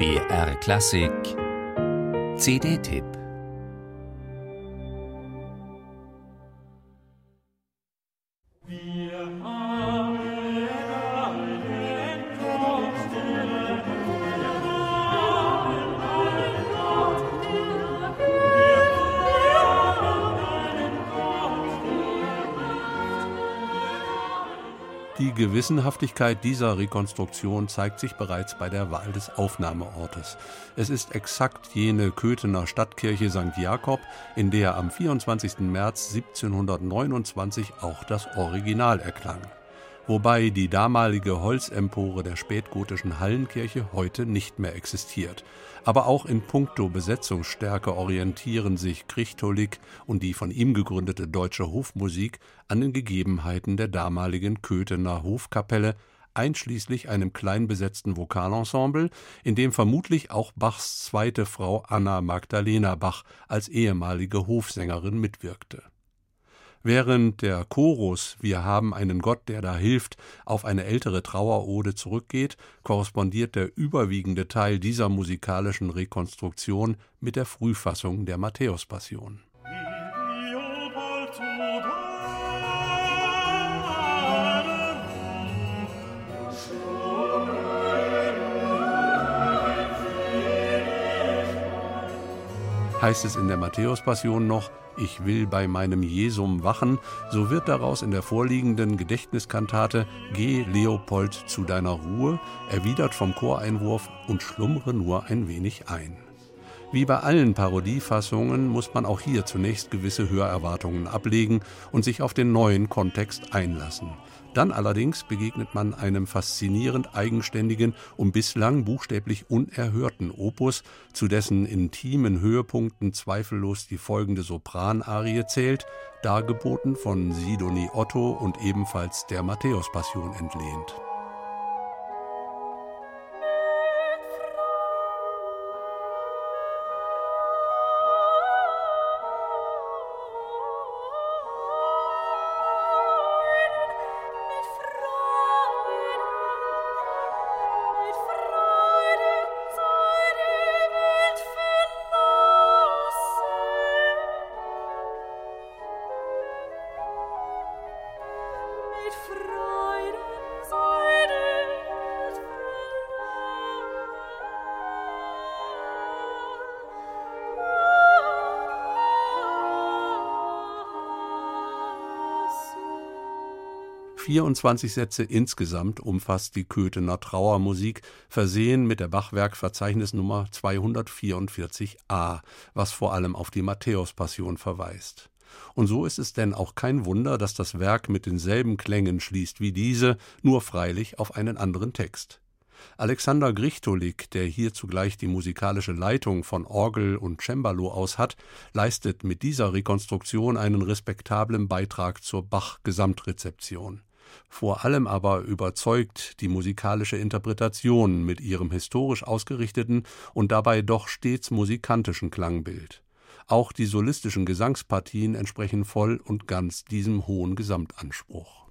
BR Klassik. CD-Tipp Gewissenhaftigkeit dieser Rekonstruktion zeigt sich bereits bei der Wahl des Aufnahmeortes. Es ist exakt jene Köthener Stadtkirche St. Jakob, in der am 24. März 1729 auch das Original erklang wobei die damalige Holzempore der spätgotischen Hallenkirche heute nicht mehr existiert. Aber auch in puncto Besetzungsstärke orientieren sich Krichtolik und die von ihm gegründete Deutsche Hofmusik an den Gegebenheiten der damaligen Köthener Hofkapelle, einschließlich einem klein besetzten Vokalensemble, in dem vermutlich auch Bachs zweite Frau Anna Magdalena Bach als ehemalige Hofsängerin mitwirkte. Während der Chorus Wir haben einen Gott, der da hilft, auf eine ältere Trauerode zurückgeht, korrespondiert der überwiegende Teil dieser musikalischen Rekonstruktion mit der Frühfassung der Matthäuspassion. Heißt es in der Matthäus-Passion noch, ich will bei meinem Jesum wachen, so wird daraus in der vorliegenden Gedächtniskantate Geh, Leopold, zu deiner Ruhe, erwidert vom Choreinwurf und schlummre nur ein wenig ein. Wie bei allen Parodiefassungen muss man auch hier zunächst gewisse Hörerwartungen ablegen und sich auf den neuen Kontext einlassen. Dann allerdings begegnet man einem faszinierend eigenständigen und bislang buchstäblich unerhörten Opus, zu dessen intimen Höhepunkten zweifellos die folgende Sopranarie zählt, dargeboten von Sidonie Otto und ebenfalls der Matthäus-Passion entlehnt. Vierundzwanzig Sätze insgesamt umfasst die Köthener Trauermusik, versehen mit der Bachwerkverzeichnisnummer 244a, was vor allem auf die Matthäuspassion verweist. Und so ist es denn auch kein Wunder, dass das Werk mit denselben Klängen schließt wie diese, nur freilich auf einen anderen Text. Alexander Grichtolik, der hier zugleich die musikalische Leitung von Orgel und Cembalo aus hat, leistet mit dieser Rekonstruktion einen respektablen Beitrag zur Bach-Gesamtrezeption. Vor allem aber überzeugt die musikalische Interpretation mit ihrem historisch ausgerichteten und dabei doch stets musikantischen Klangbild. Auch die solistischen Gesangspartien entsprechen voll und ganz diesem hohen Gesamtanspruch.